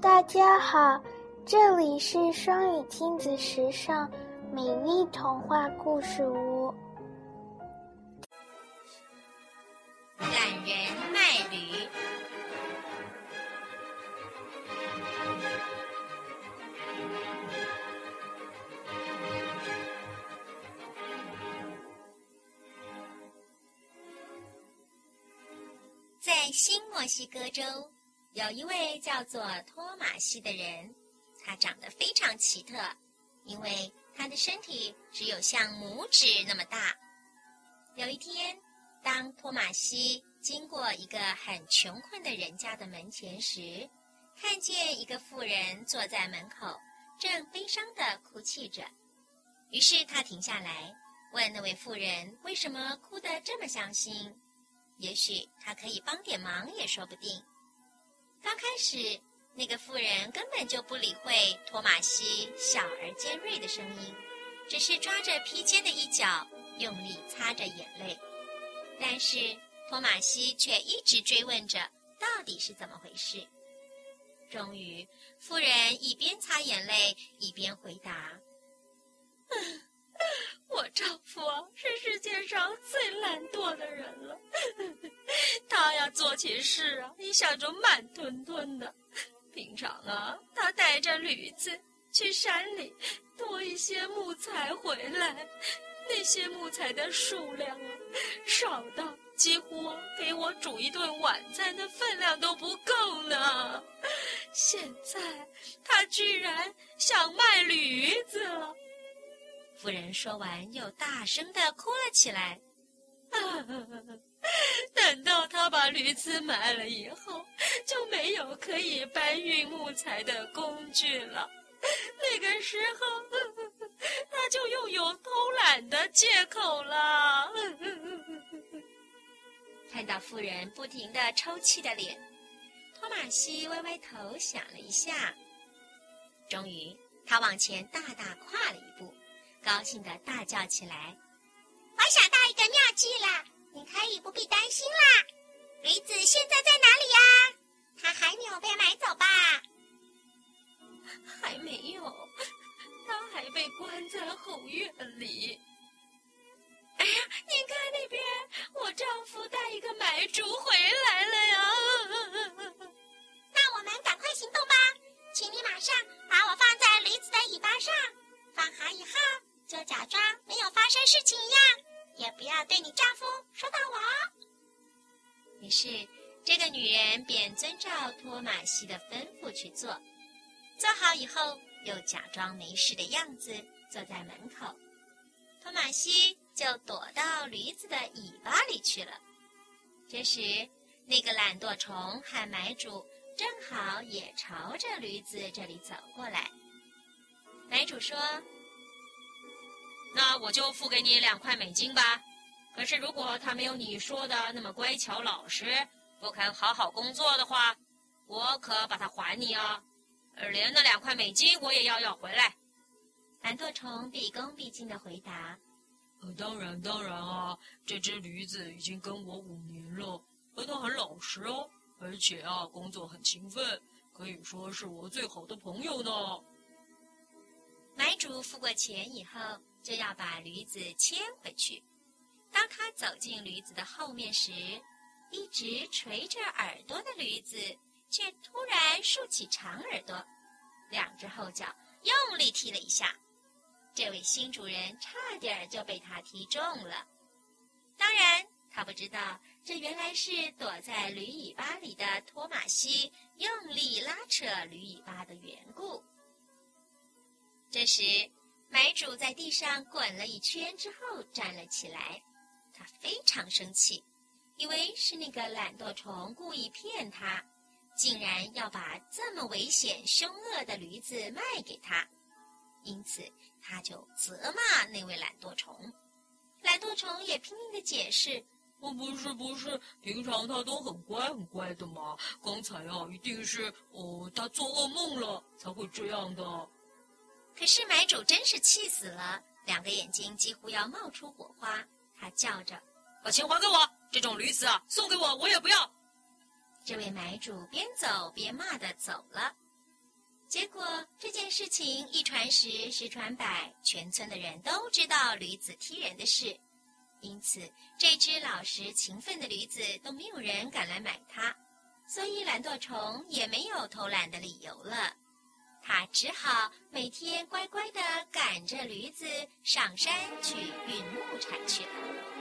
大家好，这里是双语亲子时尚美丽童话故事屋。懒人卖驴。在新墨西哥州。有一位叫做托马西的人，他长得非常奇特，因为他的身体只有像拇指那么大。有一天，当托马西经过一个很穷困的人家的门前时，看见一个妇人坐在门口，正悲伤的哭泣着。于是他停下来，问那位妇人为什么哭得这么伤心。也许他可以帮点忙，也说不定。刚开始，那个妇人根本就不理会托马西小而尖锐的声音，只是抓着披肩的一角，用力擦着眼泪。但是托马西却一直追问着，到底是怎么回事。终于，妇人一边擦眼泪，一边回答：“我丈夫是世界上最懒惰的人了。”他呀，做起事啊，一向就慢吞吞的。平常啊，他带着驴子去山里拖一些木材回来，那些木材的数量啊，少到几乎给我煮一顿晚餐的分量都不够呢。现在他居然想卖驴子了。夫人说完，又大声的哭了起来。等到他把驴子买了以后，就没有可以搬运木材的工具了。那个时候，他就又有偷懒的借口了。看到妇人不停的抽泣的脸，托马西歪歪头想了一下，终于他往前大大跨了一步，高兴的大叫起来：“我想到一个妙计了！”你可以不必担心啦，驴子现在在哪里呀？它还没有被买走吧？还没有，它还被关在后院里。哎呀，你看那边，我丈夫带一个买主回来了呀！那我们赶快行动吧，请你马上把我放在驴子的尾巴上，放好以后就假装没有发生事情一样。也不要对你丈夫说大我。于是，这个女人便遵照托马西的吩咐去做。做好以后，又假装没事的样子坐在门口。托马西就躲到驴子的尾巴里去了。这时，那个懒惰虫和买主正好也朝着驴子这里走过来。买主说。那我就付给你两块美金吧。可是如果他没有你说的那么乖巧老实，不肯好好工作的话，我可把它还你啊！连那两块美金我也要要回来。懒惰虫毕恭毕敬的回答：“呃，当然，当然啊，这只驴子已经跟我五年了，而它很老实哦，而且啊，工作很勤奋，可以说是我最好的朋友呢。”买主付过钱以后。就要把驴子牵回去。当他走进驴子的后面时，一直垂着耳朵的驴子却突然竖起长耳朵，两只后脚用力踢了一下。这位新主人差点就被他踢中了。当然，他不知道这原来是躲在驴尾巴里的托马西用力拉扯驴尾巴的缘故。这时。买主在地上滚了一圈之后站了起来，他非常生气，以为是那个懒惰虫故意骗他，竟然要把这么危险凶恶的驴子卖给他，因此他就责骂那位懒惰虫。懒惰虫也拼命的解释：“哦，不是不是，平常他都很乖很乖的嘛，刚才啊，一定是哦他做噩梦了才会这样的。”可是买主真是气死了，两个眼睛几乎要冒出火花。他叫着：“把钱还给我！这种驴子啊，送给我我也不要。”这位买主边走边骂的走了。结果这件事情一传十，十传百，全村的人都知道驴子踢人的事，因此这只老实勤奋的驴子都没有人敢来买它，所以懒惰虫也没有偷懒的理由了。他只好每天乖乖地赶着驴子上山去运木柴去了。